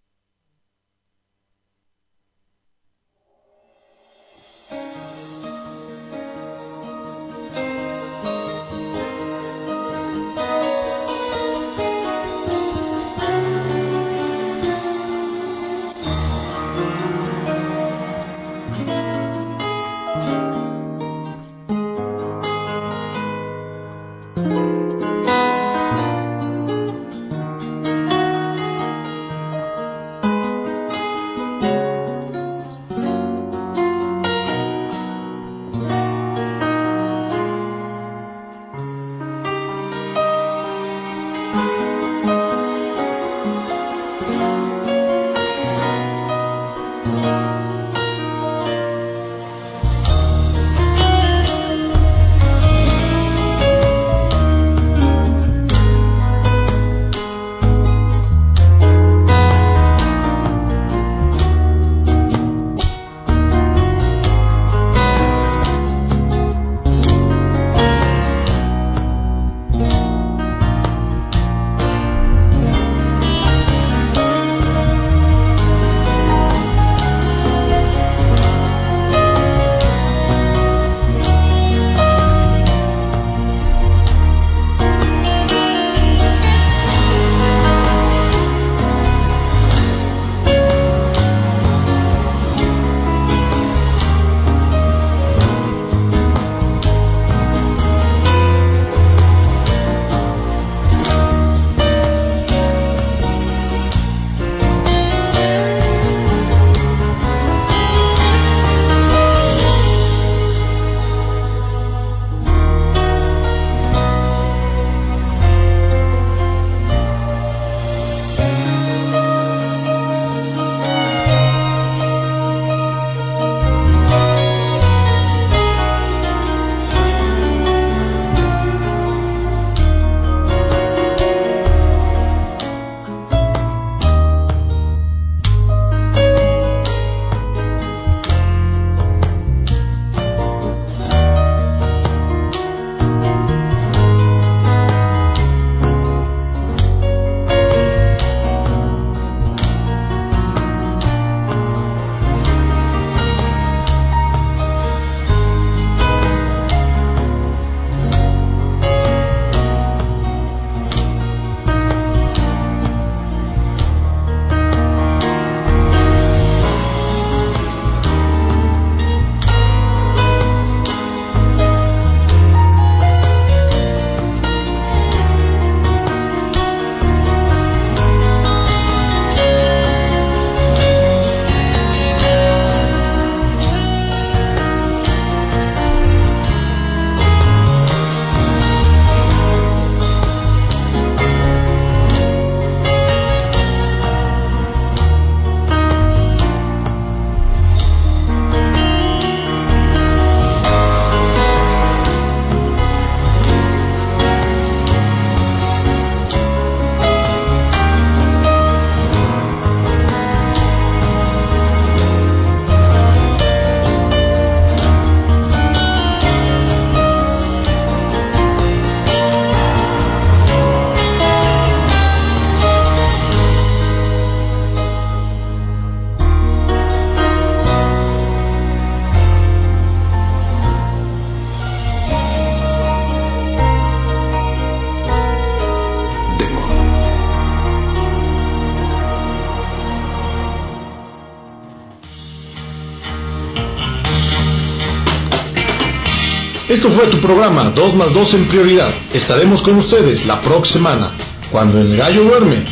fue tu programa 2 más 2 en prioridad. Estaremos con ustedes la próxima semana. Cuando el gallo duerme,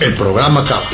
el programa acaba.